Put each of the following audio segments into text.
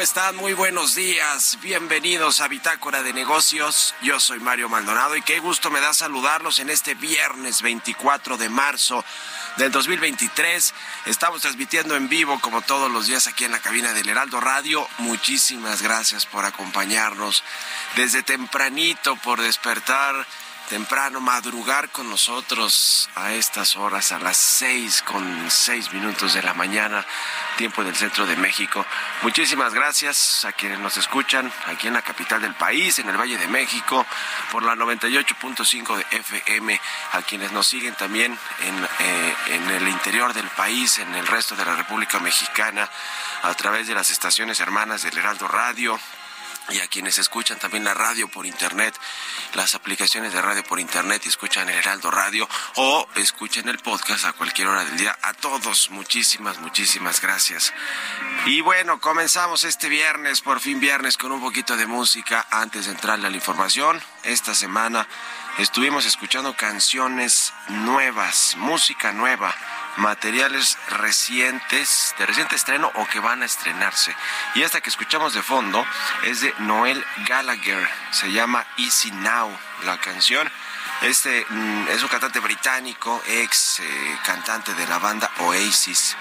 Están? Muy buenos días. Bienvenidos a Bitácora de Negocios. Yo soy Mario Maldonado y qué gusto me da saludarlos en este viernes 24 de marzo del 2023. Estamos transmitiendo en vivo como todos los días aquí en la cabina del Heraldo Radio. Muchísimas gracias por acompañarnos desde tempranito, por despertar temprano, madrugar con nosotros a estas horas, a las seis con seis minutos de la mañana, tiempo del centro de México. Muchísimas gracias a quienes nos escuchan aquí en la capital del país, en el Valle de México, por la 98.5 de FM, a quienes nos siguen también en, eh, en el interior del país, en el resto de la República Mexicana, a través de las estaciones hermanas del Heraldo Radio, y a quienes escuchan también la radio por internet, las aplicaciones de radio por internet y escuchan el Heraldo Radio o escuchen el podcast a cualquier hora del día. A todos, muchísimas, muchísimas gracias. Y bueno, comenzamos este viernes, por fin viernes, con un poquito de música antes de entrarle a la información. Esta semana estuvimos escuchando canciones nuevas, música nueva materiales recientes, de reciente estreno o que van a estrenarse. Y esta que escuchamos de fondo es de Noel Gallagher, se llama Easy Now la canción. Este mm, es un cantante británico, ex eh, cantante de la banda Oasis,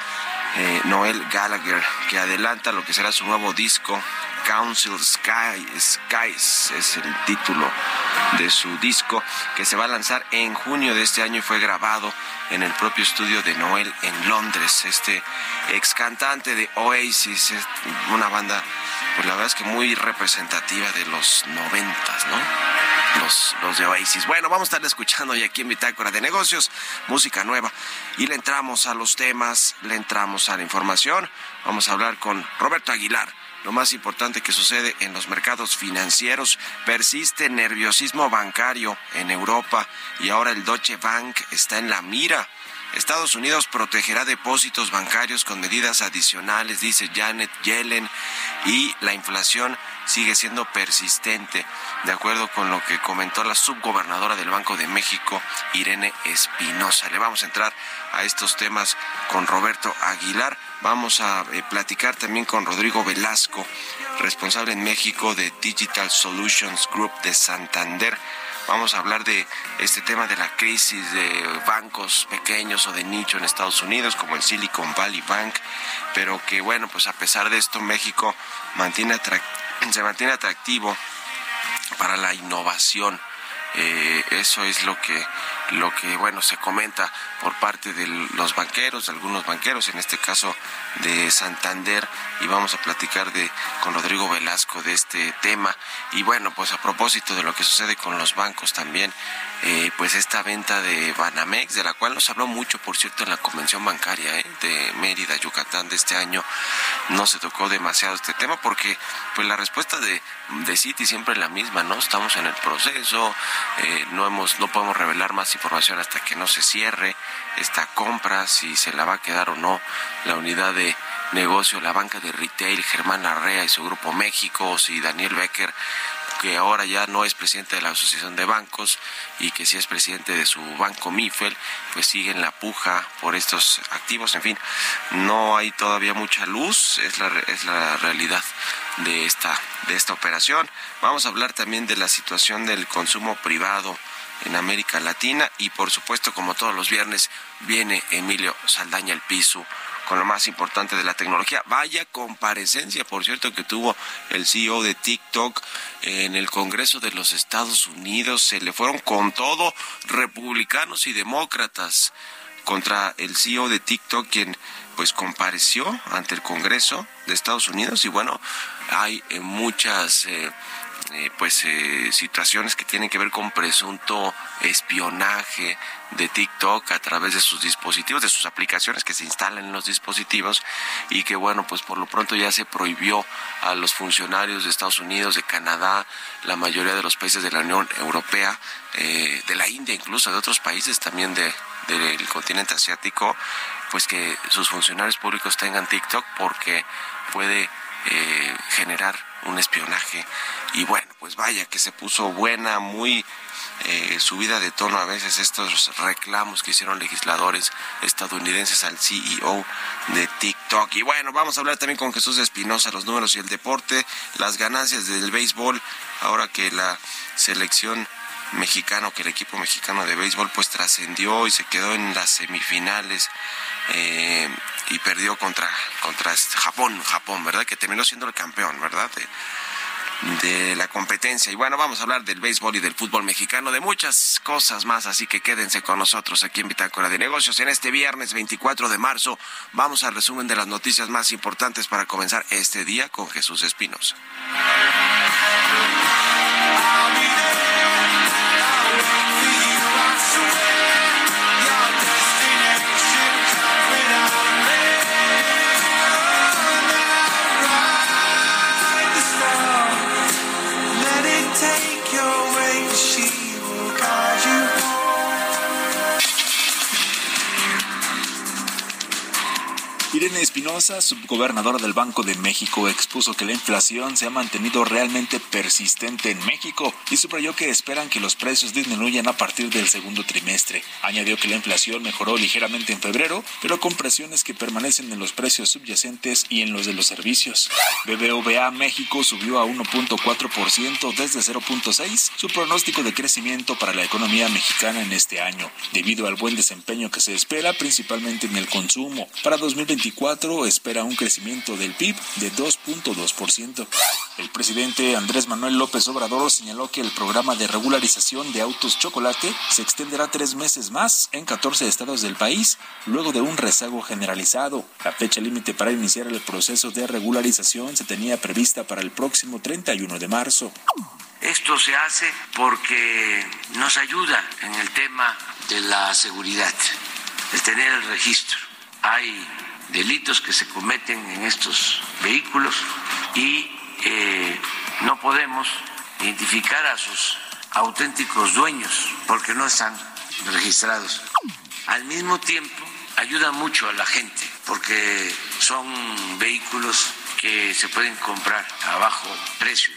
eh, Noel Gallagher, que adelanta lo que será su nuevo disco Council Sky, Skies es el título de su disco que se va a lanzar en junio de este año y fue grabado en el propio estudio de Noel en Londres. Este ex cantante de Oasis, una banda, pues la verdad es que muy representativa de los noventas, ¿no? Los, los de Oasis. Bueno, vamos a estar escuchando hoy aquí en Bitácora de Negocios, música nueva. Y le entramos a los temas, le entramos a la información. Vamos a hablar con Roberto Aguilar. Lo más importante que sucede en los mercados financieros, persiste nerviosismo bancario en Europa y ahora el Deutsche Bank está en la mira Estados Unidos protegerá depósitos bancarios con medidas adicionales, dice Janet Yellen, y la inflación sigue siendo persistente, de acuerdo con lo que comentó la subgobernadora del Banco de México, Irene Espinosa. Le vamos a entrar a estos temas con Roberto Aguilar. Vamos a eh, platicar también con Rodrigo Velasco, responsable en México de Digital Solutions Group de Santander Vamos a hablar de este tema de la crisis de bancos pequeños o de nicho en Estados Unidos, como el Silicon Valley Bank, pero que bueno, pues a pesar de esto México se mantiene atractivo para la innovación. Eh, eso es lo que lo que bueno se comenta por parte de los banqueros, de algunos banqueros, en este caso de Santander, y vamos a platicar de con Rodrigo Velasco de este tema. Y bueno, pues a propósito de lo que sucede con los bancos también, eh, pues esta venta de Banamex, de la cual nos habló mucho, por cierto, en la convención bancaria eh, de Mérida, Yucatán de este año, no se tocó demasiado este tema porque pues la respuesta de, de Citi siempre es la misma, ¿no? Estamos en el proceso, eh, no hemos, no podemos revelar más información hasta que no se cierre esta compra, si se la va a quedar o no la unidad de negocio, la banca de retail, Germán Arrea y su grupo México, si Daniel Becker que ahora ya no es presidente de la Asociación de Bancos y que sí es presidente de su banco MIFEL, pues sigue en la puja por estos activos. En fin, no hay todavía mucha luz, es la, es la realidad de esta, de esta operación. Vamos a hablar también de la situación del consumo privado en América Latina y por supuesto como todos los viernes viene Emilio Saldaña el piso con lo más importante de la tecnología. Vaya comparecencia, por cierto, que tuvo el CEO de TikTok en el Congreso de los Estados Unidos. Se le fueron con todo republicanos y demócratas contra el CEO de TikTok, quien pues compareció ante el Congreso de Estados Unidos y bueno, hay eh, muchas eh, eh, pues eh, situaciones que tienen que ver con presunto espionaje de TikTok a través de sus dispositivos, de sus aplicaciones que se instalan en los dispositivos y que bueno, pues por lo pronto ya se prohibió a los funcionarios de Estados Unidos, de Canadá, la mayoría de los países de la Unión Europea, eh, de la India, incluso de otros países también de, del continente asiático, pues que sus funcionarios públicos tengan TikTok porque puede generar un espionaje. Y bueno, pues vaya que se puso buena, muy eh, subida de tono a veces estos reclamos que hicieron legisladores estadounidenses al CEO de TikTok. Y bueno, vamos a hablar también con Jesús Espinosa, los números y el deporte, las ganancias del béisbol, ahora que la selección mexicano, que el equipo mexicano de béisbol pues trascendió y se quedó en las semifinales eh, y perdió contra, contra Japón, Japón, ¿verdad? Que terminó siendo el campeón, ¿verdad? De, la competencia. Y bueno, vamos a hablar del béisbol y del fútbol mexicano, de muchas cosas más, así que quédense con nosotros aquí en Bitácora de Negocios. En este viernes 24 de marzo vamos al resumen de las noticias más importantes para comenzar este día con Jesús Espinosa. Irene Espinosa, subgobernadora del Banco de México, expuso que la inflación se ha mantenido realmente persistente en México y subrayó que esperan que los precios disminuyan a partir del segundo trimestre. Añadió que la inflación mejoró ligeramente en febrero, pero con presiones que permanecen en los precios subyacentes y en los de los servicios. BBVA México subió a 1.4% desde 0.6 su pronóstico de crecimiento para la economía mexicana en este año, debido al buen desempeño que se espera principalmente en el consumo. Para 2021 espera un crecimiento del PIB de 2.2%. El presidente Andrés Manuel López Obrador señaló que el programa de regularización de autos chocolate se extenderá tres meses más en 14 estados del país, luego de un rezago generalizado. La fecha límite para iniciar el proceso de regularización se tenía prevista para el próximo 31 de marzo. Esto se hace porque nos ayuda en el tema de la seguridad, el tener el registro. Hay delitos que se cometen en estos vehículos y eh, no podemos identificar a sus auténticos dueños porque no están registrados. Al mismo tiempo, ayuda mucho a la gente porque son vehículos que se pueden comprar a bajo precio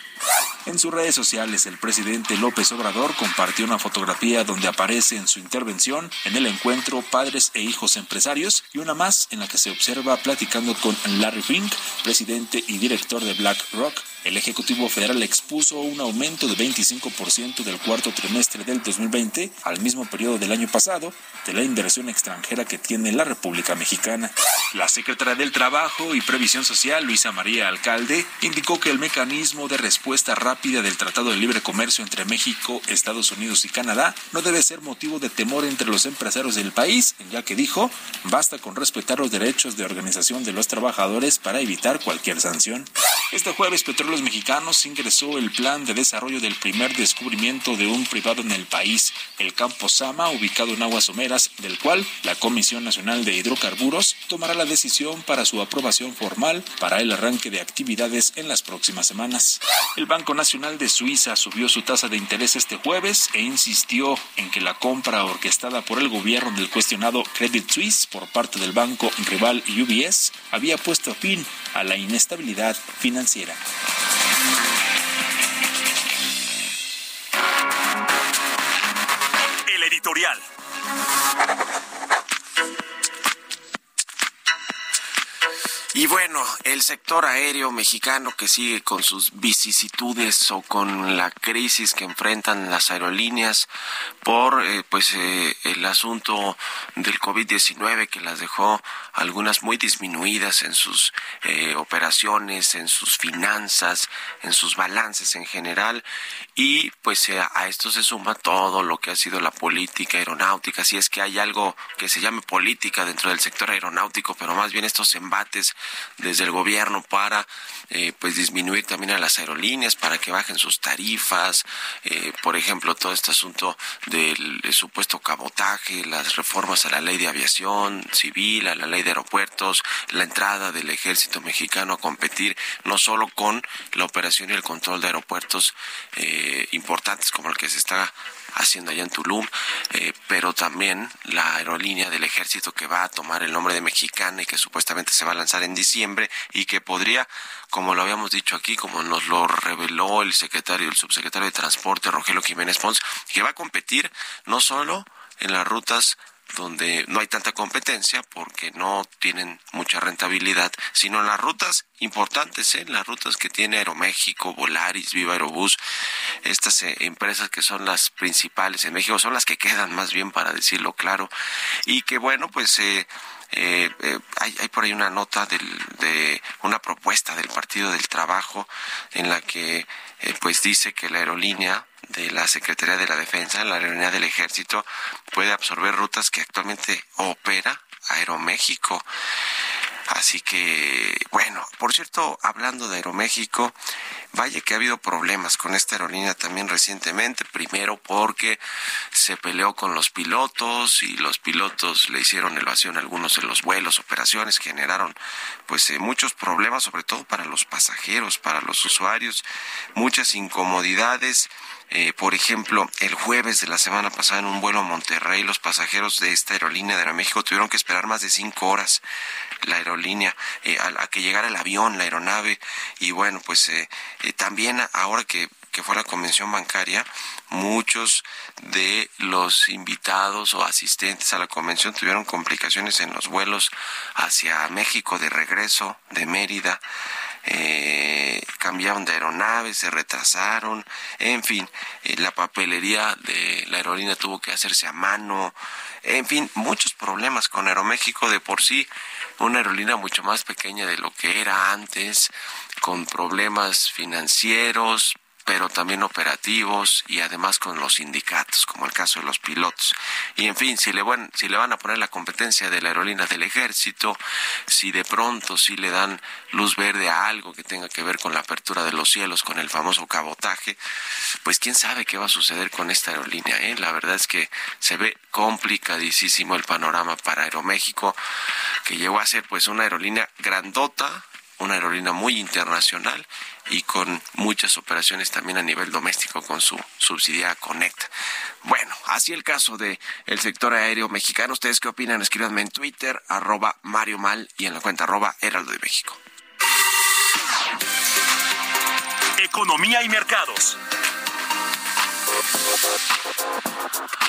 en sus redes sociales, el presidente López Obrador compartió una fotografía donde aparece en su intervención en el encuentro Padres e Hijos Empresarios y una más en la que se observa platicando con Larry Fink, presidente y director de BlackRock, el Ejecutivo Federal expuso un aumento de 25% del cuarto trimestre del 2020 al mismo periodo del año pasado de la inversión extranjera que tiene la República Mexicana. La secretaria del Trabajo y Previsión Social, Luisa María Alcalde, indicó que el mecanismo de respuesta rápida del Tratado de Libre Comercio entre México, Estados Unidos y Canadá no debe ser motivo de temor entre los empresarios del país, ya que dijo, basta con respetar los derechos de organización de los trabajadores para evitar cualquier sanción. Este jueves, Petróleo Mexicanos ingresó el plan de desarrollo del primer descubrimiento de un privado en el país, el campo Sama, ubicado en aguas someras, del cual la Comisión Nacional de Hidrocarburos tomará la decisión para su aprobación formal para el arranque de actividades en las próximas semanas. El Banco Nacional de Suiza subió su tasa de interés este jueves e insistió en que la compra orquestada por el gobierno del cuestionado Credit Suisse por parte del banco rival UBS había puesto fin a la inestabilidad financiera. El editorial. Y bueno, el sector aéreo mexicano que sigue con sus vicisitudes o con la crisis que enfrentan las aerolíneas por eh, pues eh, el asunto del COVID-19 que las dejó algunas muy disminuidas en sus eh, operaciones, en sus finanzas, en sus balances en general. Y pues a esto se suma todo lo que ha sido la política aeronáutica, si es que hay algo que se llame política dentro del sector aeronáutico, pero más bien estos embates desde el gobierno para eh, pues disminuir también a las aerolíneas para que bajen sus tarifas eh, por ejemplo todo este asunto del, supuesto cabotaje las reformas a la ley de aviación civil a la ley de aeropuertos la entrada del ejército mexicano a competir no solo con la operación y el control de aeropuertos eh, importantes como el que se está haciendo allá en Tulum, eh, pero también la aerolínea del ejército que va a tomar el nombre de Mexicana y que supuestamente se va a lanzar en diciembre y que podría, como lo habíamos dicho aquí, como nos lo reveló el secretario, el subsecretario de Transporte, Rogelio Jiménez Pons, que va a competir no solo en las rutas donde no hay tanta competencia porque no tienen mucha rentabilidad, sino en las rutas importantes, ¿eh? las rutas que tiene Aeroméxico, Volaris, Viva Aerobús, estas eh, empresas que son las principales en México, son las que quedan más bien para decirlo claro, y que bueno, pues eh, eh, eh hay, hay, por ahí una nota del, de una propuesta del Partido del Trabajo en la que pues dice que la aerolínea de la Secretaría de la Defensa, la aerolínea del Ejército, puede absorber rutas que actualmente opera Aeroméxico. Así que, bueno, por cierto, hablando de Aeroméxico, vaya que ha habido problemas con esta aerolínea también recientemente. Primero porque se peleó con los pilotos y los pilotos le hicieron evasión a algunos de los vuelos, operaciones, generaron pues eh, muchos problemas, sobre todo para los pasajeros, para los usuarios, muchas incomodidades. Eh, por ejemplo, el jueves de la semana pasada en un vuelo a Monterrey, los pasajeros de esta aerolínea de Aeroméxico tuvieron que esperar más de cinco horas la aerolínea eh, a, que llegara el avión, la aeronave. Y bueno, pues eh, también ahora que, que fue la convención bancaria, muchos de los invitados o asistentes a la convención tuvieron complicaciones en los vuelos hacia México de regreso de Mérida eh, cambiaron de aeronaves, se retrasaron, en fin, eh, la papelería de la aerolínea tuvo que hacerse a mano, en fin, muchos problemas con Aeroméxico de por sí, una aerolínea mucho más pequeña de lo que era antes, con problemas financieros, pero también operativos y además con los sindicatos, como el caso de los pilotos. Y en fin, si le van, si le van a poner la competencia de la aerolínea del ejército, si de pronto si le dan luz verde a algo que tenga que ver con la apertura de los cielos, con el famoso cabotaje, pues quién sabe qué va a suceder con esta aerolínea. ¿eh? La verdad es que se ve complicadísimo el panorama para Aeroméxico, que llegó a ser pues una aerolínea grandota, una aerolínea muy internacional y con muchas operaciones también a nivel doméstico con su subsidiaria Conecta. Bueno, así el caso de el sector aéreo mexicano. ¿Ustedes qué opinan? Escríbanme en Twitter, arroba Mario Mal y en la cuenta arroba Heraldo de México. Economía y mercados.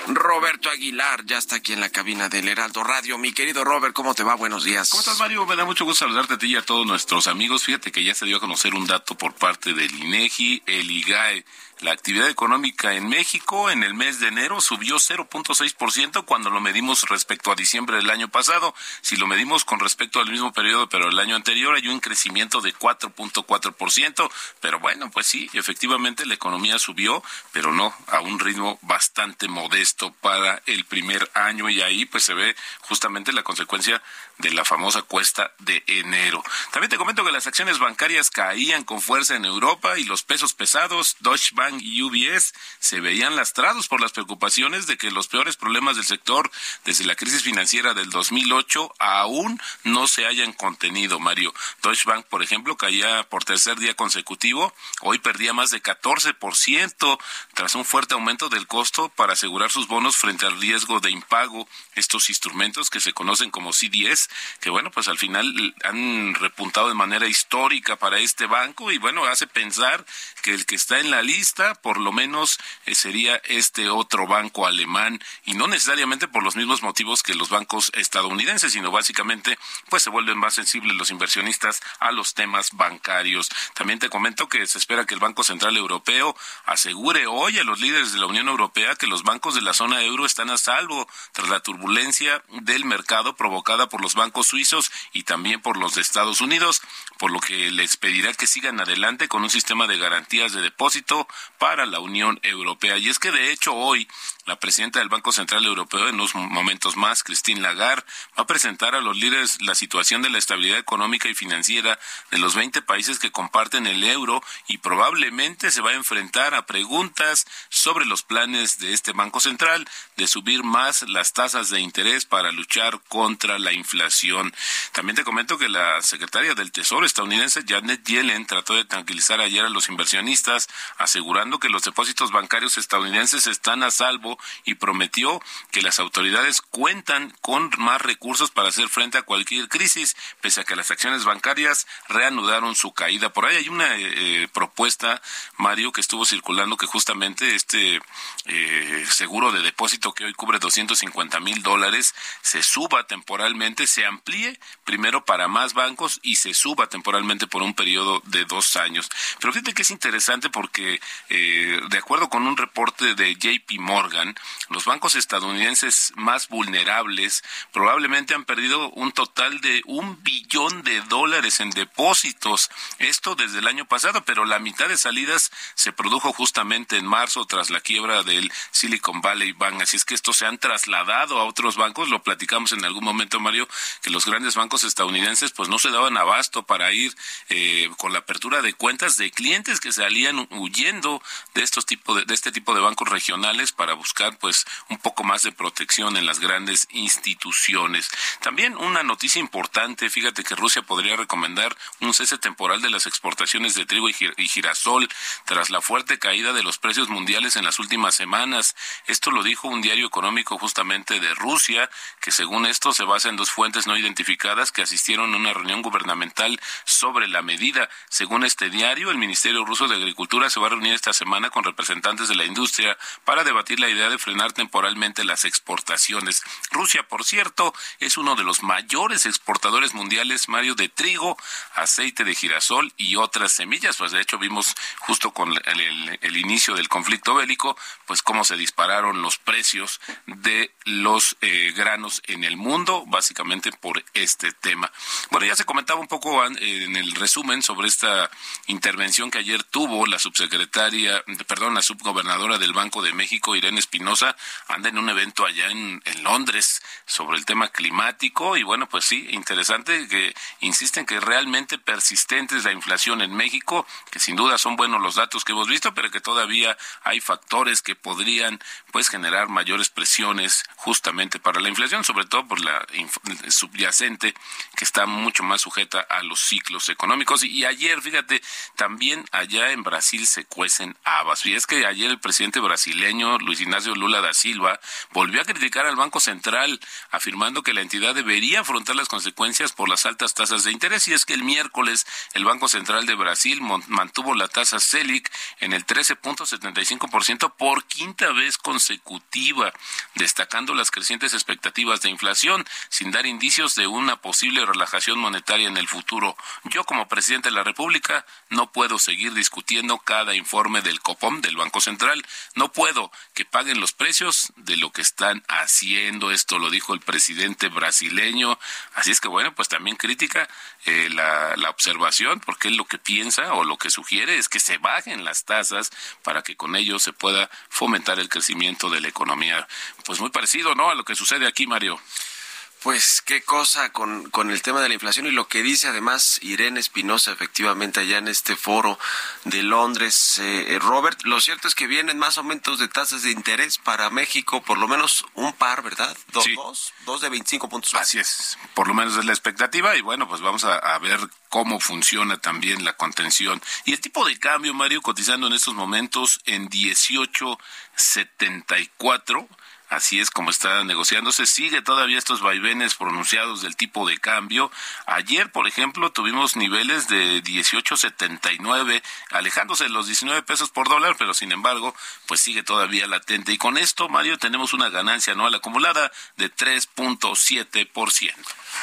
Roberto Aguilar ya está aquí en la cabina del Heraldo Radio. Mi querido Robert, ¿cómo te va? Buenos días. ¿Cómo estás, Mario? Me da mucho gusto saludarte a ti y a todos nuestros amigos. Fíjate que ya se dio a conocer un dato por parte del INEGI, el IGAE la actividad económica en México en el mes de enero subió 0.6% cuando lo medimos respecto a diciembre del año pasado. Si lo medimos con respecto al mismo periodo, pero el año anterior, hay un crecimiento de 4.4%. Pero bueno, pues sí, efectivamente la economía subió, pero no a un ritmo bastante modesto para el primer año y ahí pues se ve justamente la consecuencia de la famosa cuesta de enero. También te comento que las acciones bancarias caían con fuerza en Europa y los pesos pesados, Deutsche Bank y UBS, se veían lastrados por las preocupaciones de que los peores problemas del sector desde la crisis financiera del 2008 aún no se hayan contenido, Mario. Deutsche Bank, por ejemplo, caía por tercer día consecutivo, hoy perdía más de 14% tras un fuerte aumento del costo para asegurar sus bonos frente al riesgo de impago. Estos instrumentos que se conocen como CDS que bueno, pues al final han repuntado de manera histórica para este banco y bueno, hace pensar que el que está en la lista por lo menos eh, sería este otro banco alemán y no necesariamente por los mismos motivos que los bancos estadounidenses, sino básicamente pues se vuelven más sensibles los inversionistas a los temas bancarios. También te comento que se espera que el Banco Central Europeo asegure hoy a los líderes de la Unión Europea que los bancos de la zona euro están a salvo tras la turbulencia del mercado provocada por los bancos suizos y también por los de Estados Unidos, por lo que les pedirá que sigan adelante con un sistema de garantías de depósito para la Unión Europea. Y es que de hecho hoy la presidenta del Banco Central Europeo, en unos momentos más, Christine Lagarde, va a presentar a los líderes la situación de la estabilidad económica y financiera de los 20 países que comparten el euro y probablemente se va a enfrentar a preguntas sobre los planes de este Banco Central de subir más las tasas de interés para luchar contra la inflación. También te comento que la secretaria del Tesoro estadounidense, Janet Yellen, trató de tranquilizar ayer a los inversionistas, asegurando que los depósitos bancarios estadounidenses están a salvo y prometió que las autoridades cuentan con más recursos para hacer frente a cualquier crisis, pese a que las acciones bancarias reanudaron su caída. Por ahí hay una eh, propuesta, Mario, que estuvo circulando que justamente este eh, seguro de depósito que hoy cubre 250 mil dólares se suba temporalmente, se amplíe primero para más bancos y se suba temporalmente por un periodo de dos años. Pero fíjate que es interesante porque, eh, de acuerdo con un reporte de JP Morgan, los bancos estadounidenses más vulnerables probablemente han perdido un total de un billón de dólares en depósitos. Esto desde el año pasado, pero la mitad de salidas se produjo justamente en marzo tras la quiebra del Silicon Valley Bank. Así es que estos se han trasladado a otros bancos. Lo platicamos en algún momento, Mario, que los grandes bancos estadounidenses pues no se daban abasto para ir eh, con la apertura de cuentas de clientes que salían huyendo de estos tipos de, de este tipo de bancos regionales para buscar buscar pues un poco más de protección en las grandes instituciones. También una noticia importante, fíjate que Rusia podría recomendar un cese temporal de las exportaciones de trigo y girasol tras la fuerte caída de los precios mundiales en las últimas semanas. Esto lo dijo un diario económico justamente de Rusia, que según esto se basa en dos fuentes no identificadas que asistieron a una reunión gubernamental sobre la medida. Según este diario, el Ministerio Ruso de Agricultura se va a reunir esta semana con representantes de la industria para debatir la idea de frenar temporalmente las exportaciones. Rusia, por cierto, es uno de los mayores exportadores mundiales, Mario, de trigo, aceite de girasol y otras semillas. Pues de hecho vimos justo con el, inicio del conflicto bélico, pues cómo se dispararon los precios de los eh, granos en el mundo, básicamente por este tema. Bueno, ya se comentaba un poco en el resumen sobre esta intervención que ayer tuvo la subsecretaria, perdón, la subgobernadora del Banco de México, Irene anda en un evento allá en, en Londres sobre el tema climático y bueno, pues sí, interesante que insisten que realmente persistente es la inflación en México, que sin duda son buenos los datos que hemos visto, pero que todavía hay factores que podrían pues generar mayores presiones justamente para la inflación, sobre todo por la subyacente que está mucho más sujeta a los ciclos económicos. Y, ayer, fíjate, también allá en Brasil se cuecen habas. Y es que ayer el presidente brasileño Luis Ignacio Lula da Silva volvió a criticar al Banco Central, afirmando que la entidad debería afrontar las consecuencias por las altas tasas de interés. Y es que el miércoles el Banco Central de Brasil mantuvo la tasa Selic en el 13.75% por quinta vez consecutiva, destacando las crecientes expectativas de inflación, sin dar indicios de una posible relajación monetaria en el futuro. Yo, como presidente de la República, no puedo seguir discutiendo cada informe del COPOM, del Banco Central. No puedo que paguen los precios de lo que están haciendo. Esto lo dijo el presidente brasileño. Así es que, bueno, pues también crítica eh, la, la observación, porque él lo que piensa o lo que sugiere es que se bajen las tasas para que con ello se pueda fomentar el crecimiento de la economía. Pues muy parecido, ¿no? A lo que sucede aquí, Mario. Pues qué cosa con, con el tema de la inflación y lo que dice además Irene Espinosa efectivamente allá en este foro de Londres. Eh, Robert, lo cierto es que vienen más aumentos de tasas de interés para México, por lo menos un par, ¿verdad? Dos, dos, dos de 25 puntos. Así es, por lo menos es la expectativa y bueno, pues vamos a, a ver cómo funciona también la contención. Y el tipo de cambio, Mario, cotizando en estos momentos en 1874 Así es como está negociándose. Sigue todavía estos vaivenes pronunciados del tipo de cambio. Ayer, por ejemplo, tuvimos niveles de 18.79, alejándose de los 19 pesos por dólar, pero sin embargo, pues sigue todavía latente. Y con esto, Mario, tenemos una ganancia anual acumulada de 3.7%.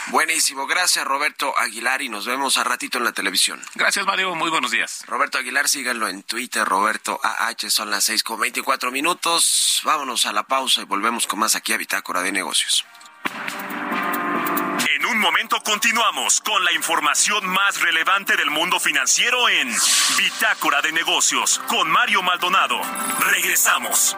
Buenísimo, gracias Roberto Aguilar y nos vemos a ratito en la televisión. Gracias Mario, muy buenos días. Roberto Aguilar, síganlo en Twitter, Roberto AH, son las seis con veinticuatro minutos. Vámonos a la pausa y volvemos con más aquí a Bitácora de Negocios. En un momento continuamos con la información más relevante del mundo financiero en Bitácora de Negocios con Mario Maldonado. Regresamos.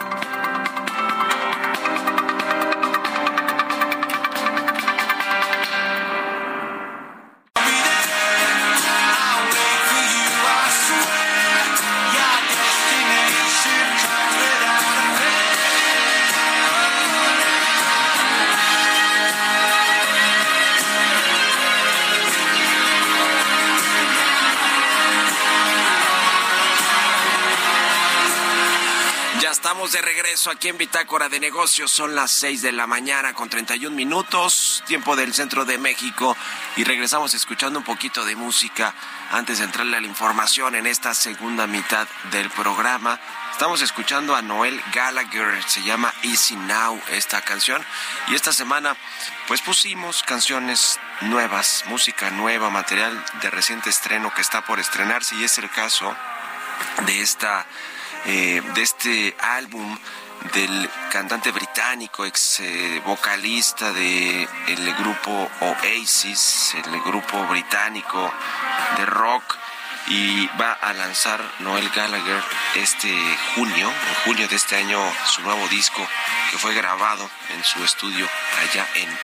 Aquí en Bitácora de Negocios. Son las 6 de la mañana con 31 minutos, tiempo del centro de México. Y regresamos escuchando un poquito de música antes de entrarle a la información en esta segunda mitad del programa. Estamos escuchando a Noel Gallagher, se llama Easy Now esta canción. Y esta semana, pues pusimos canciones nuevas, música nueva, material de reciente estreno que está por estrenarse. Y es el caso de esta eh, de este álbum del cantante británico, ex eh, vocalista del el grupo Oasis, el grupo británico de rock, y va a lanzar Noel Gallagher este junio, en junio de este año, su nuevo disco que fue grabado en su estudio allá en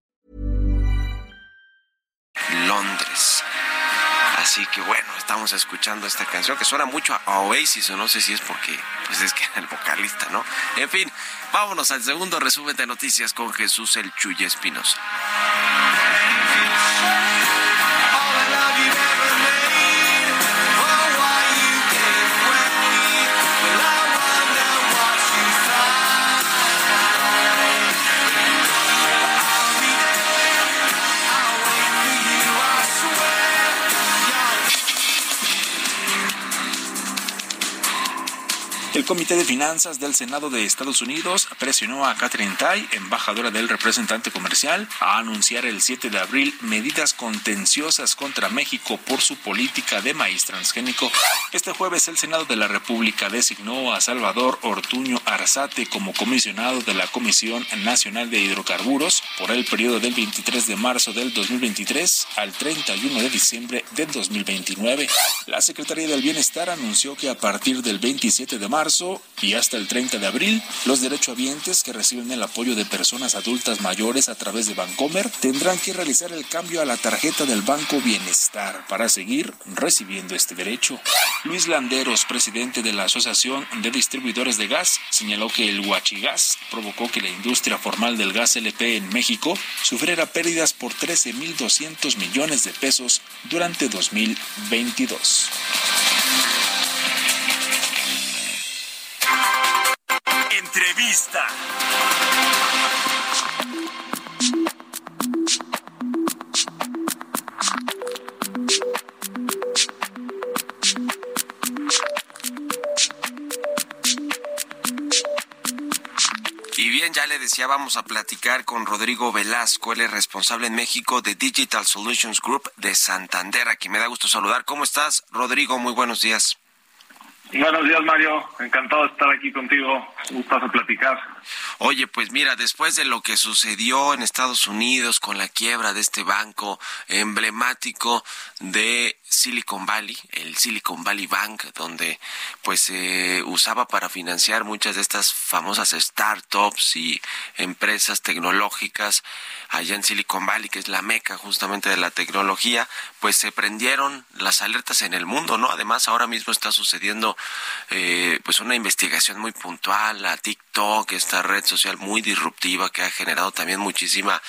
Londres. Así que bueno, estamos escuchando esta canción que suena mucho a Oasis o no sé si es porque pues es que el vocalista, ¿no? En fin, vámonos al segundo resumen de noticias con Jesús el Chuy Espinosa. El Comité de Finanzas del Senado de Estados Unidos presionó a Catherine Tai, embajadora del representante comercial, a anunciar el 7 de abril medidas contenciosas contra México por su política de maíz transgénico. Este jueves el Senado de la República designó a Salvador Ortuño Arzate como comisionado de la Comisión Nacional de Hidrocarburos por el periodo del 23 de marzo del 2023 al 31 de diciembre del 2029. La Secretaría del Bienestar anunció que a partir del 27 de marzo marzo y hasta el 30 de abril, los derechohabientes que reciben el apoyo de personas adultas mayores a través de Bancomer tendrán que realizar el cambio a la tarjeta del Banco Bienestar para seguir recibiendo este derecho. Luis Landeros, presidente de la Asociación de Distribuidores de Gas, señaló que el huachigas provocó que la industria formal del gas LP en México sufriera pérdidas por 13.200 millones de pesos durante 2022. Entrevista. Y bien, ya le decía, vamos a platicar con Rodrigo Velasco, él es responsable en México de Digital Solutions Group de Santander, a quien me da gusto saludar. ¿Cómo estás, Rodrigo? Muy buenos días. Buenos días, Mario. Encantado de estar aquí contigo. Un gustazo platicar. Oye, pues mira, después de lo que sucedió en Estados Unidos con la quiebra de este banco emblemático de Silicon Valley, el Silicon Valley Bank, donde pues se usaba para financiar muchas de estas famosas startups y empresas tecnológicas allá en Silicon Valley, que es la meca justamente de la tecnología, pues se prendieron las alertas en el mundo, ¿no? Además, ahora mismo está sucediendo eh, pues una investigación muy puntual a TikTok, esta red social muy disruptiva que ha generado también muchísima,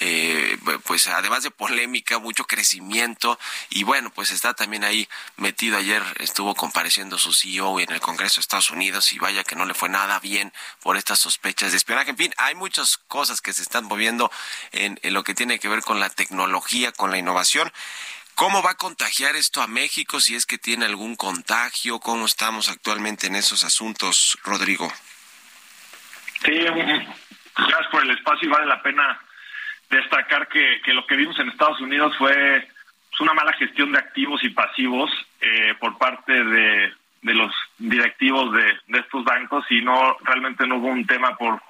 eh, pues además de polémica, mucho crecimiento y bueno, pues está también ahí metido. Ayer estuvo compareciendo su CEO en el Congreso de Estados Unidos y vaya que no le fue nada bien por estas sospechas de espionaje. En fin, hay muchas cosas que se están moviendo en, en lo que tiene que ver con la tecnología, con la innovación. ¿Cómo va a contagiar esto a México si es que tiene algún contagio? ¿Cómo estamos actualmente en esos asuntos, Rodrigo? Sí, gracias por el espacio y vale la pena destacar que lo que vimos en Estados Unidos fue pues, una mala gestión de activos y pasivos eh, por parte de, de los directivos de, de, estos bancos y no realmente no hubo un tema por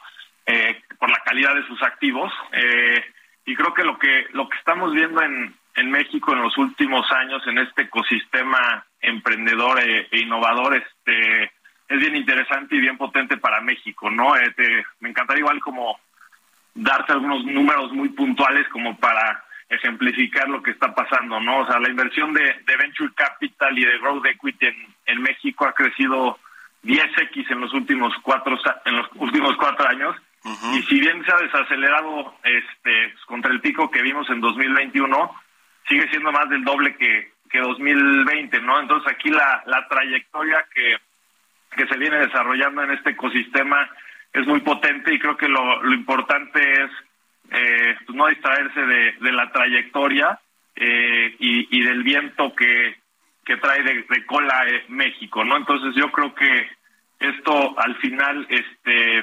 eh, por la calidad de sus activos. Eh, y creo que lo que lo que estamos viendo en, en México en los últimos años en este ecosistema emprendedor e, e innovador este es bien interesante y bien potente para México no eh, te, me encantaría igual como darte algunos números muy puntuales como para ejemplificar lo que está pasando, ¿no? O sea, la inversión de, de Venture Capital y de Growth Equity en, en México ha crecido 10x en los últimos cuatro en los últimos cuatro años uh -huh. y si bien se ha desacelerado este contra el pico que vimos en 2021 sigue siendo más del doble que, que 2020, ¿no? Entonces aquí la, la trayectoria que, que se viene desarrollando en este ecosistema es muy potente y creo que lo, lo importante es eh, pues no distraerse de, de la trayectoria eh, y, y, del viento que, que trae de, cola eh, México, ¿no? Entonces yo creo que esto al final este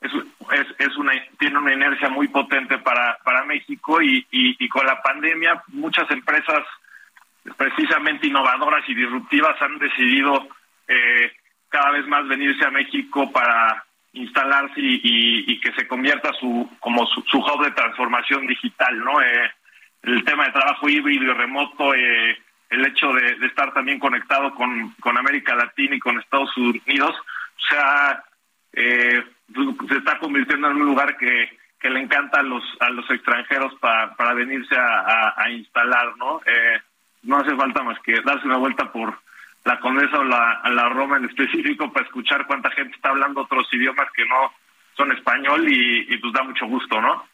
es, es, es una tiene una inercia muy potente para para México y, y, y con la pandemia muchas empresas precisamente innovadoras y disruptivas han decidido eh, cada vez más venirse a México para instalarse y, y, y, que se convierta su como su, su hub de transformación digital, ¿no? Eh, el tema de trabajo híbrido y remoto, eh, el hecho de, estar también conectado con, con América Latina y con Estados Unidos, o sea, eh, se está convirtiendo en un lugar que, que le encanta a los a los extranjeros para, para venirse a, a, a instalar, ¿no? Eh, no hace falta más que darse una vuelta por la Condesa o la, la Roma en específico para escuchar cuánta gente está hablando otros idiomas que no son español y, pues da mucho gusto, ¿no?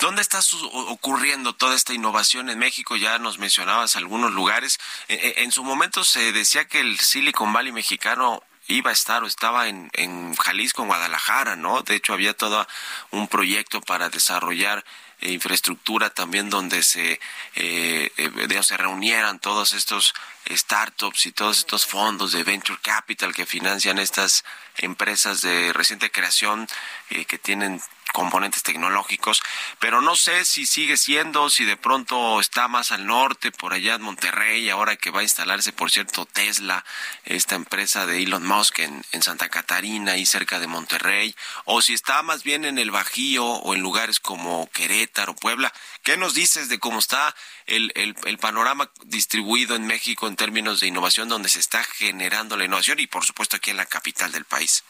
¿Dónde está ocurriendo toda esta innovación en México? Ya nos mencionabas algunos lugares. E, e, en, su momento se decía que el Silicon Valley mexicano iba a estar o estaba en, en Jalisco, en Guadalajara, ¿no? De hecho, había todo un proyecto para desarrollar eh, infraestructura también donde se, eh, eh se reunieran todos estos startups y todos estos fondos de venture capital que financian estas empresas de reciente creación eh, que tienen componentes tecnológicos, pero no sé si sigue siendo, si de pronto está más al norte, por allá en Monterrey, ahora que va a instalarse, por cierto, Tesla, esta empresa de Elon Musk en, Santa Catarina y cerca de Monterrey, o si está más bien en el Bajío o en lugares como Querétaro, Puebla. ¿Qué nos dices de cómo está el, el, el panorama distribuido en México en términos de innovación, donde se está generando la innovación y por supuesto aquí en la capital del país?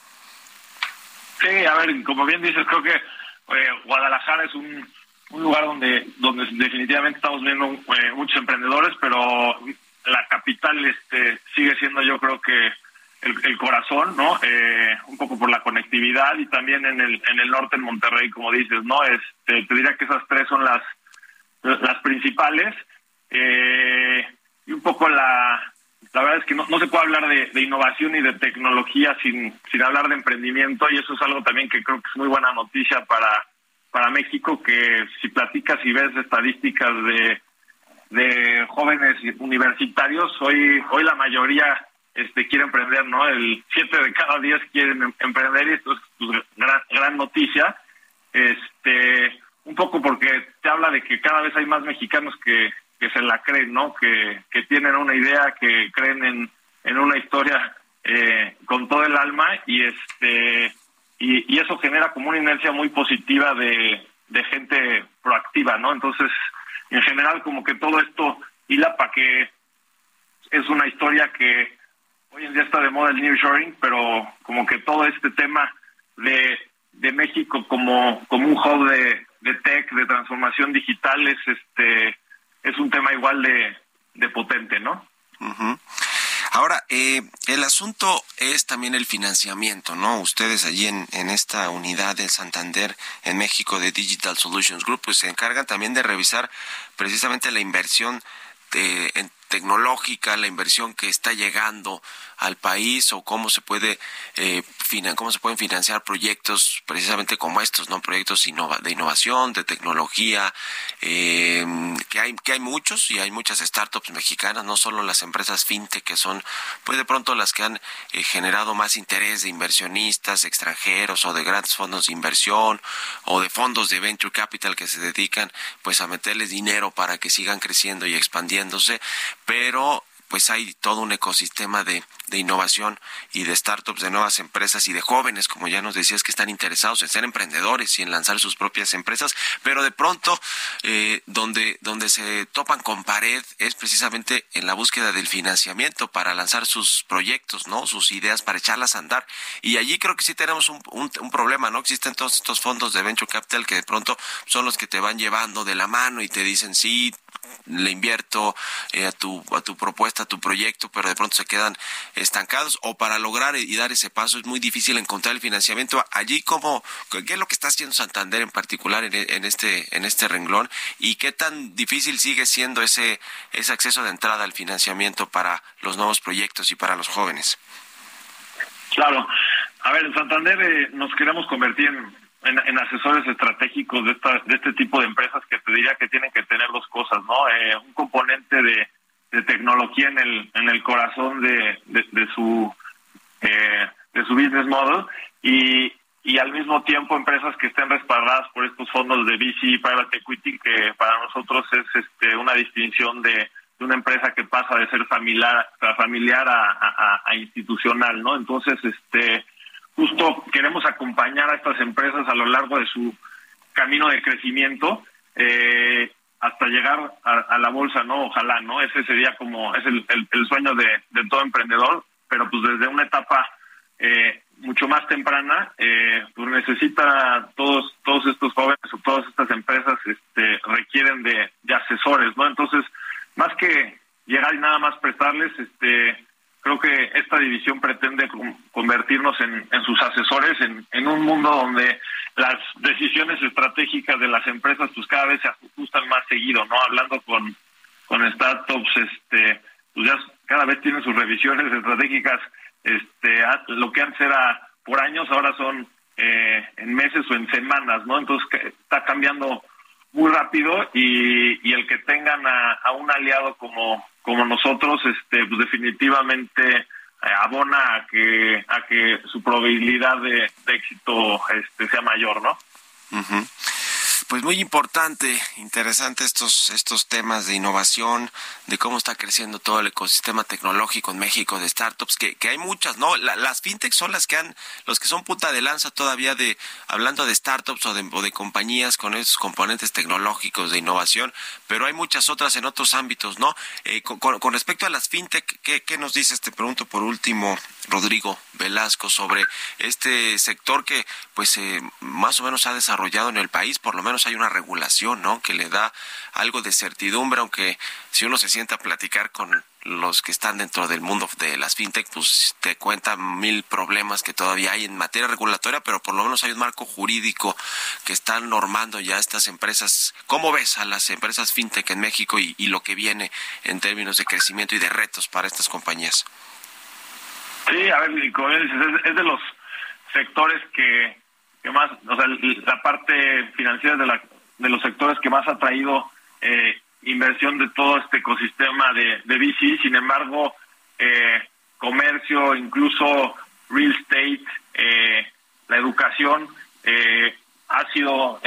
Sí, a ver, como bien dices, creo que eh, Guadalajara es un, un lugar donde donde definitivamente estamos viendo eh, muchos emprendedores, pero la capital este sigue siendo yo creo que el, corazón, ¿no? Eh, un poco por la conectividad y también en el en el norte en Monterrey, como dices, ¿no? Este, te diría que esas tres son las las principales y un poco la la verdad es que no, no se puede hablar de, innovación y de tecnología sin, sin hablar de emprendimiento y eso es algo también que creo que es muy buena noticia para, para México, que si platicas y ves estadísticas de, de jóvenes universitarios, hoy, hoy la mayoría este, quiere emprender, ¿no? El 7 de cada 10 quieren em, emprender y esto es pues, gran, gran noticia. Este, un poco porque te habla de que cada vez hay más mexicanos que, que se la creen, ¿no? Que, que tienen una idea, que creen en, en una historia eh, con todo el alma y este y, y, eso genera como una inercia muy positiva de, de gente proactiva, ¿no? Entonces, en general, como que todo esto hila para que es una historia que hoy en día está de moda el nearshoring, pero como que todo este tema de, de México como, como un hub de, de tech, de transformación digital, es este es un tema igual de, potente, ¿no? Ahora, eh, el asunto es también el financiamiento, ¿no? Ustedes allí en, en esta unidad de Santander en México de Digital Solutions Group, pues se encargan también de revisar precisamente la inversión de, en tecnológica, la inversión que está llegando al país o cómo se puede eh, cómo se pueden financiar proyectos precisamente como estos, no proyectos de innovación, de tecnología, em, que hay que hay muchos y hay muchas startups mexicanas, no solo las empresas fintech que son pues de pronto las que han eh, generado más interés de inversionistas extranjeros o de grandes fondos de inversión o de fondos de venture capital que se dedican pues a meterles dinero para que sigan creciendo y expandiéndose, pero pues hay todo un ecosistema de, de, innovación y de startups, de nuevas empresas y de jóvenes, como ya nos decías, que están interesados en ser emprendedores y en lanzar sus propias empresas, pero de pronto eh, donde, donde se topan con pared es precisamente en la búsqueda del financiamiento para lanzar sus proyectos, ¿no? Sus ideas para echarlas a andar. Y allí creo que sí tenemos un, un, un problema, ¿no? Existen todos estos fondos de venture capital que de pronto son los que te van llevando de la mano y te dicen, sí, le invierto eh, a tu a tu propuesta, tu proyecto, pero de pronto se quedan estancados o para lograr y dar ese paso es muy difícil encontrar el financiamiento. Allí cómo qué es lo que está haciendo Santander en particular en, este en este renglón y qué tan difícil sigue siendo ese ese acceso de entrada al financiamiento para los nuevos proyectos y para los jóvenes. Claro. A ver, en Santander eh, nos queremos convertir en en, asesores estratégicos de, esta, de este tipo de empresas que te diría que tienen que tener dos cosas, ¿no? Eh, un componente de, tecnología en el, en el corazón de, de, su eh, de su business model y, y al mismo tiempo empresas que estén respaldadas por estos fondos de VC y private equity que para nosotros es este una distinción de, una empresa que pasa de ser familiar familiar a, a institucional, ¿no? Entonces, este justo queremos acompañar a estas empresas a lo largo de su camino de crecimiento eh, hasta llegar a, a, la bolsa, ¿no? Ojalá, ¿no? Ese sería como, es el, el, sueño de, de, todo emprendedor, pero pues desde una etapa eh, mucho más temprana, eh, pues necesita todos, todos estos jóvenes o todas estas empresas este, requieren de, de asesores, ¿no? Entonces, más que llegar y nada más prestarles, este, Creo que esta división pretende convertirnos en, sus asesores en, en, un mundo donde las decisiones estratégicas de las empresas pues cada vez se ajustan más seguido, ¿no? Hablando con, con startups, este, pues ya cada vez tienen sus revisiones estratégicas, este, lo que antes era por años, ahora son eh, en meses o en semanas, ¿no? Entonces está cambiando muy rápido y, y el que tengan a, un aliado como, como nosotros, este, pues definitivamente eh, abona a que a que su probabilidad de, éxito este sea mayor, ¿no? Pues muy importante, interesante estos, estos temas de innovación, de cómo está creciendo todo el ecosistema tecnológico en México de startups, que, que hay muchas, ¿no? las fintechs son las que han, los que son punta de lanza todavía de, hablando de startups o de, de compañías con esos componentes tecnológicos de innovación, pero hay muchas otras en otros ámbitos, ¿no? Eh, con, con, respecto a las fintech, ¿qué, ¿qué nos dices? Te pregunto por último, Rodrigo Velasco, sobre este sector que, pues, eh, más o menos ha desarrollado en el país, por lo menos hay una regulación, ¿no? Que le da algo de certidumbre, aunque si uno se sienta a platicar con los que están dentro del mundo de las fintech, pues te cuentan mil problemas que todavía hay en materia regulatoria, pero por lo menos hay un marco jurídico que están normando ya estas empresas. ¿Cómo ves a las empresas fintech en México y, lo que viene en términos de crecimiento y de retos para estas compañías? Sí, a ver, como es de los sectores que que más, o sea, la parte financiera de, la, de los sectores que más ha traído eh, inversión de todo este ecosistema de, de VC, sin embargo, eh, comercio, incluso real estate, eh, la educación, ha sido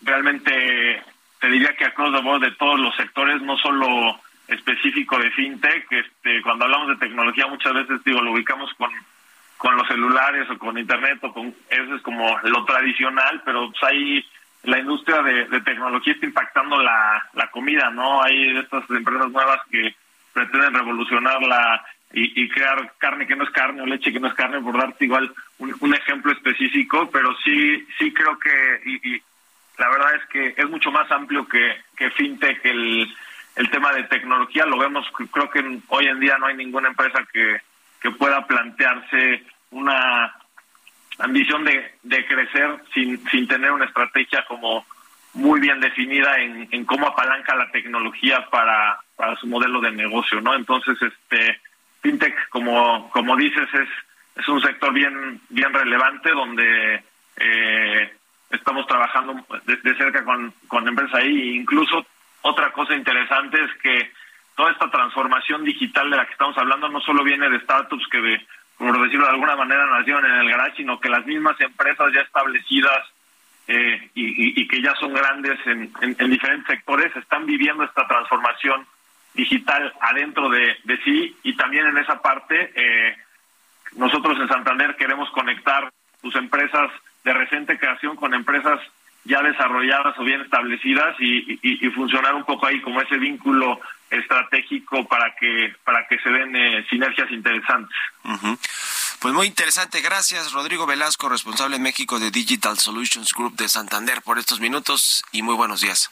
realmente, te diría que across the board de todos los sectores, no solo específico de fintech, este, cuando hablamos de tecnología muchas veces digo lo ubicamos con con los celulares o con internet o con eso es como lo tradicional, pero pues hay la industria de, tecnología está impactando la, la comida, ¿no? Hay estas empresas nuevas que pretenden revolucionarla y, y, crear carne que no es carne o leche que no es carne, por darte igual un, ejemplo específico, pero sí sí creo que y, y, la verdad es que es mucho más amplio que, que fintech el, el tema de tecnología, lo vemos, creo que hoy en día no hay ninguna empresa que que pueda plantearse una ambición de, de crecer sin, sin tener una estrategia como muy bien definida en, en cómo apalanca la tecnología para, para su modelo de negocio, ¿no? Entonces, este fintech, como como dices, es es un sector bien bien relevante donde eh, estamos trabajando de, cerca con, con empresas ahí. Incluso otra cosa interesante es que toda esta transformación digital de la que estamos hablando no solo viene de startups que, de, por decirlo de alguna manera, nacieron en el garage, sino que las mismas empresas ya establecidas eh, y, que ya son grandes en, diferentes sectores están viviendo esta transformación digital adentro de, sí. Y también en esa parte eh, nosotros en Santander queremos conectar sus empresas de reciente creación con empresas ya desarrolladas o bien establecidas y, funcionar un poco ahí como ese vínculo estratégico para que para que se den eh, sinergias interesantes. Pues muy interesante. Gracias, Rodrigo Velasco, responsable en México de Digital Solutions Group de Santander, por estos minutos y muy buenos días.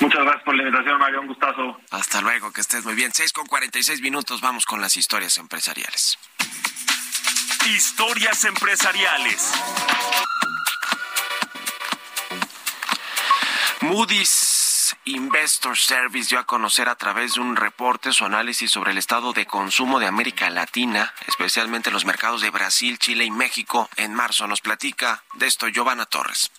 Muchas gracias por la invitación, Mario. Un gustazo. Hasta luego, que estés muy bien. 6 con 46 minutos, vamos con las historias empresariales. Historias empresariales. Moody's Investor Service dio a conocer a través de un reporte su análisis sobre el estado de consumo de América Latina, especialmente los mercados de Brasil, Chile y México. En marzo nos platica de esto Giovanna Torres.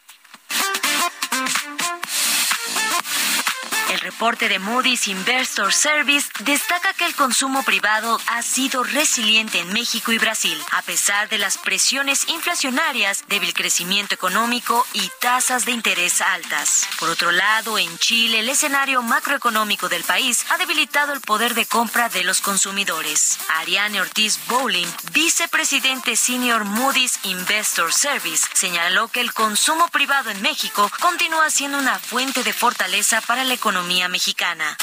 El reporte de Moody's Investor Service destaca que el consumo privado ha sido resiliente en México y Brasil, a pesar de las presiones inflacionarias, débil crecimiento económico y tasas de interés altas. Por otro lado, en Chile, el escenario macroeconómico del país ha debilitado el poder de compra de los consumidores. Ariane Ortiz Bowling, vicepresidente senior Moody's Investor Service, señaló que el consumo privado en México continúa siendo una fuente de fortaleza para la economía mexicana.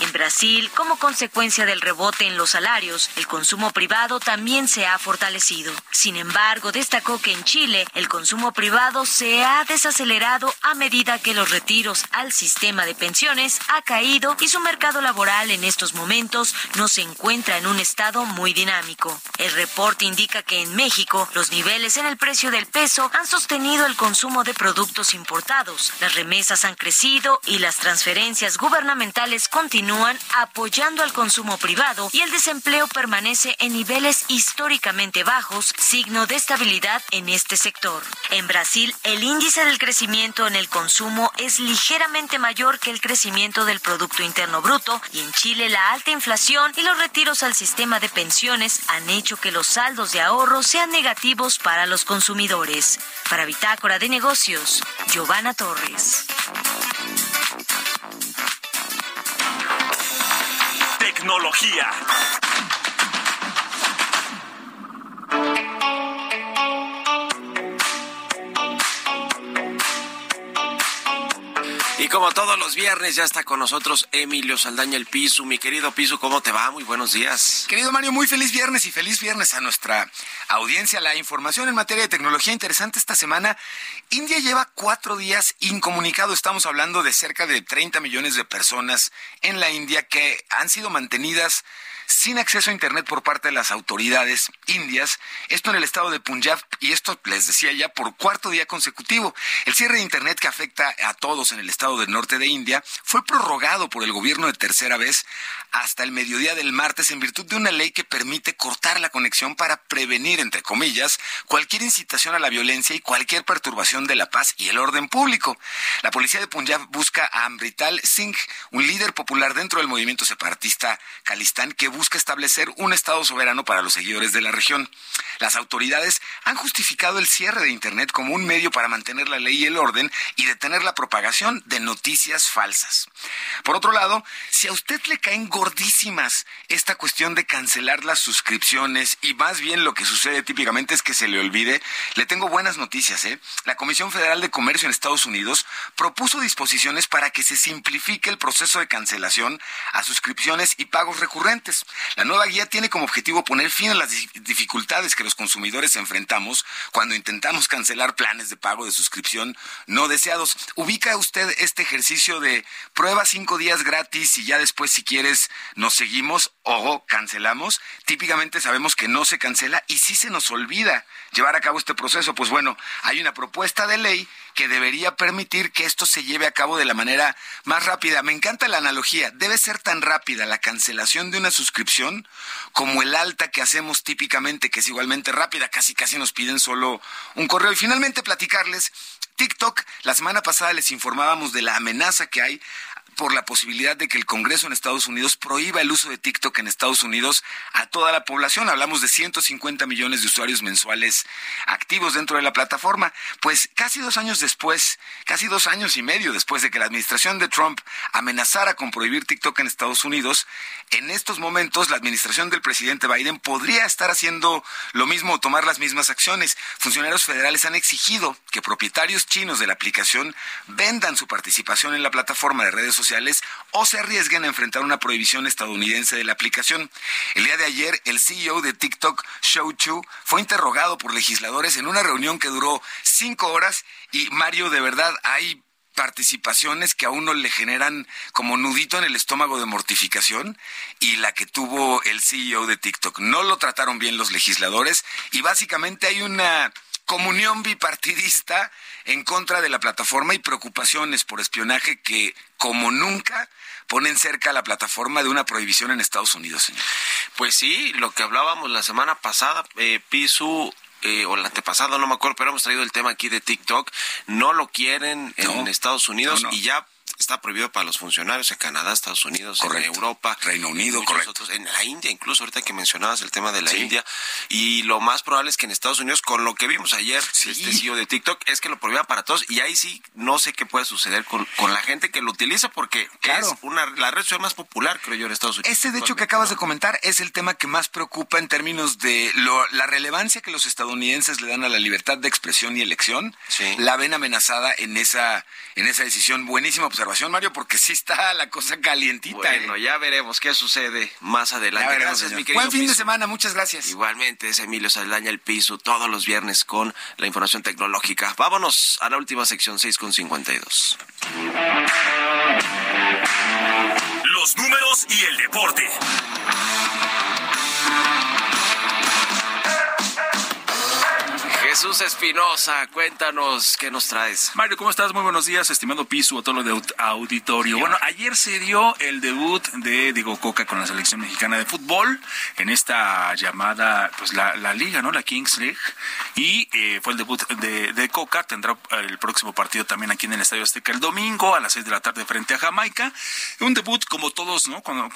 En Brasil, como consecuencia del rebote en los salarios, el consumo privado también se ha fortalecido. Sin embargo, destacó que en Chile el consumo privado se ha desacelerado a medida que los retiros al sistema de pensiones ha caído y su mercado laboral en estos momentos no se encuentra en un estado muy dinámico. El reporte indica que en México los niveles en el precio del peso han sostenido el consumo de productos importados, las remesas han crecido y las transferencias gubernamentales continúan apoyando al consumo privado y el desempleo permanece en niveles históricamente bajos, signo de estabilidad en este sector. En Brasil, el índice del crecimiento en el consumo es ligeramente mayor que el crecimiento del Producto Interno Bruto y en Chile la alta inflación y los retiros al sistema de pensiones han hecho que los saldos de ahorro sean negativos para los consumidores. Para Bitácora de Negocios, Giovanna Torres. Tecnología. Como todos los viernes ya está con nosotros Emilio Saldaña el Piso. Mi querido Piso, ¿cómo te va? Muy buenos días. Querido Mario, muy feliz viernes y feliz viernes a nuestra audiencia. La información en materia de tecnología interesante esta semana. India lleva cuatro días incomunicado. Estamos hablando de cerca de 30 millones de personas en la India que han sido mantenidas sin acceso a Internet por parte de las autoridades indias, esto en el estado de Punjab, y esto les decía ya por cuarto día consecutivo. El cierre de Internet que afecta a todos en el estado del norte de India fue prorrogado por el gobierno de tercera vez hasta el mediodía del martes en virtud de una ley que permite cortar la conexión para prevenir, entre comillas, cualquier incitación a la violencia y cualquier perturbación de la paz y el orden público. La policía de Punjab busca a Amrital Singh, un líder popular dentro del movimiento separatista Kalistán que busca establecer un Estado soberano para los seguidores de la región. Las autoridades han justificado el cierre de Internet como un medio para mantener la ley y el orden y detener la propagación de noticias falsas. Por otro lado, si a usted le caen gordísimas esta cuestión de cancelar las suscripciones y más bien lo que sucede típicamente es que se le olvide, le tengo buenas noticias. ¿eh? La Comisión Federal de Comercio en Estados Unidos propuso disposiciones para que se simplifique el proceso de cancelación a suscripciones y pagos recurrentes. La nueva guía tiene como objetivo poner fin a las dificultades que los consumidores enfrentamos cuando intentamos cancelar planes de pago de suscripción no deseados. Ubica usted este ejercicio de prueba cinco días gratis y ya después si quieres nos seguimos o cancelamos. Típicamente sabemos que no se cancela y si se nos olvida llevar a cabo este proceso. Pues bueno, hay una propuesta de ley que debería permitir que esto se lleve a cabo de la manera más rápida. Me encanta la analogía. Debe ser tan rápida la cancelación de una suscripción como el alta que hacemos típicamente, que es igualmente rápida. Casi, casi nos piden solo un correo. Y finalmente platicarles TikTok, la semana pasada les informábamos de la amenaza que hay por la posibilidad de que el Congreso en Estados Unidos prohíba el uso de TikTok en Estados Unidos a toda la población. Hablamos de 150 millones de usuarios mensuales activos dentro de la plataforma. Pues casi dos años después, casi dos años y medio después de que la administración de Trump amenazara con prohibir TikTok en Estados Unidos, en estos momentos la administración del presidente Biden podría estar haciendo lo mismo tomar las mismas acciones. Funcionarios federales han exigido que propietarios chinos de la aplicación vendan su participación en la plataforma de redes sociales sociales o se arriesguen a enfrentar una prohibición estadounidense de la aplicación. El día de ayer, el CEO de TikTok, Shou Chu, fue interrogado por legisladores en una reunión que duró cinco horas y Mario, de verdad, hay participaciones que a uno le generan como nudito en el estómago de mortificación y la que tuvo el CEO de TikTok. No lo trataron bien los legisladores y básicamente hay una comunión bipartidista en contra de la plataforma y preocupaciones por espionaje que, como nunca, ponen cerca a la plataforma de una prohibición en Estados Unidos, señor. Pues sí, lo que hablábamos la semana pasada, eh, Pisu eh, o el antepasado, no me acuerdo, pero hemos traído el tema aquí de TikTok. No lo quieren en Estados Unidos y ya está prohibido para los funcionarios en Canadá, Estados Unidos, en Europa, Reino Unido, correcto. en la India, incluso ahorita que mencionabas el tema de la India, y lo más probable es que en Estados Unidos, con lo que vimos ayer, este CEO de TikTok, es que lo prohíban para todos, y ahí sí no sé qué puede suceder con, con la gente que lo utiliza, porque es una, la red social más popular, creo yo, en Estados Unidos. Ese, de hecho, que acabas de comentar es el tema que más preocupa en términos de lo, la relevancia que los estadounidenses le dan a la libertad de expresión y elección. La ven amenazada en esa, en esa decisión. Buenísima observación Mario, porque sí está la cosa calientita. Bueno, ¿eh? ya veremos qué sucede más adelante. gracias, mi querido Buen fin de semana, muchas gracias. Igualmente, es Emilio Saldaña el piso todos los viernes con la información tecnológica. Vámonos a la última sección 6 con 52. Los números y el deporte. Jesús Espinosa, cuéntanos qué nos traes. Mario, ¿cómo estás? Muy buenos días, estimado Piso, a todo lo de auditorio. Bueno, ayer se dio el debut de Diego Coca con la selección mexicana de fútbol en esta llamada, pues la, liga, ¿no? La Kings League. Y eh, fue el debut de, Coca. Tendrá el próximo partido también aquí en el Estadio Azteca el domingo a las 6 de la tarde frente a Jamaica. Un debut como todos, ¿no? Como,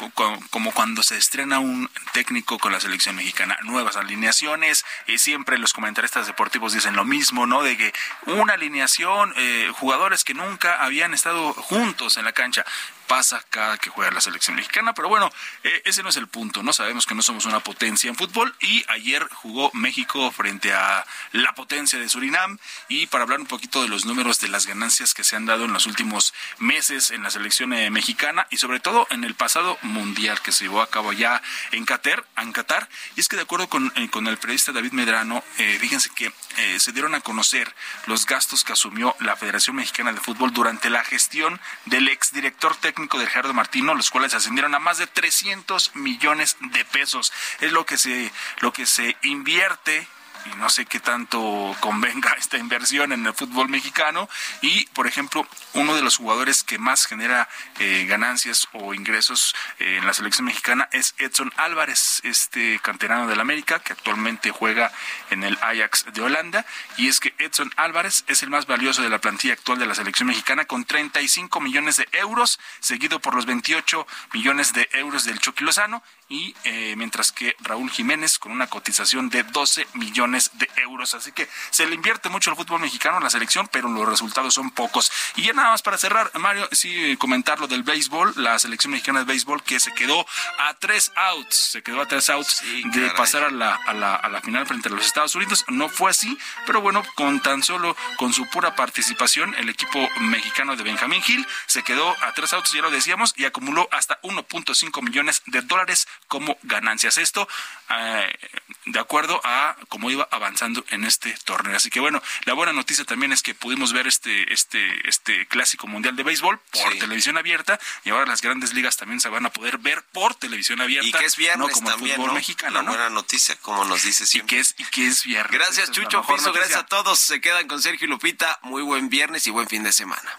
como cuando se estrena un técnico con la selección mexicana. Nuevas alineaciones. y siempre los comentaristas deportivos dicen lo mismo, ¿no? De que una alineación, eh, jugadores que nunca habían estado juntos en la cancha pasa cada que juega la selección mexicana, pero bueno, eh, ese no es el punto, ¿no? Sabemos que no somos una potencia en fútbol y ayer jugó México frente a la potencia de Surinam y para hablar un poquito de los números de las ganancias que se han dado en los últimos meses en la selección eh, mexicana y sobre todo en el pasado mundial que se llevó a cabo ya en Qatar, en Qatar y es que de acuerdo con, eh, con el periodista David Medrano, eh, fíjense que se dieron a conocer los gastos que asumió la Federación Mexicana de Fútbol durante la gestión del exdirector técnico de Gerardo Martino, los cuales ascendieron a más de 300 millones de pesos. Es lo que se, lo que se invierte y no sé qué tanto convenga esta inversión en el fútbol mexicano. Y, por ejemplo, uno de los jugadores que más genera eh, ganancias o ingresos eh, en la selección mexicana es Edson Álvarez, este canterano del América, que actualmente juega en el Ajax de Holanda. Y es que Edson Álvarez es el más valioso de la plantilla actual de la selección mexicana, con 35 millones de euros, seguido por los 28 millones de euros del Chucky Lozano y eh, mientras que Raúl Jiménez con una cotización de 12 millones de euros. Así que se le invierte mucho el fútbol mexicano en la selección, pero los resultados son pocos. Y ya nada más para cerrar, Mario, sí comentar lo del béisbol, la selección mexicana de béisbol que se quedó a tres outs, se quedó a tres outs Sí, de caray. pasar a la, a, la, a la final frente a los Estados Unidos. No fue así, pero bueno, con tan solo, con su pura participación, el equipo mexicano de Benjamín Gil se quedó a tres outs, ya lo decíamos, y acumuló hasta 1.5 millones de dólares como ganancias. Esto eh, de acuerdo a cómo iba avanzando en este torneo. Así que bueno, la buena noticia también es que pudimos ver este, este, este clásico mundial de béisbol por Sí. televisión abierta y ahora las grandes ligas también se van a poder ver por televisión abierta. Y que es viernes no como el también, fútbol ¿no? mexicano, La ¿no? buena noticia, como nos dice Y siempre. que es, y que es viernes. Gracias, Chucho Piso. Gracias a todos. Se quedan con Sergio y Lupita. Muy buen viernes y buen fin de semana.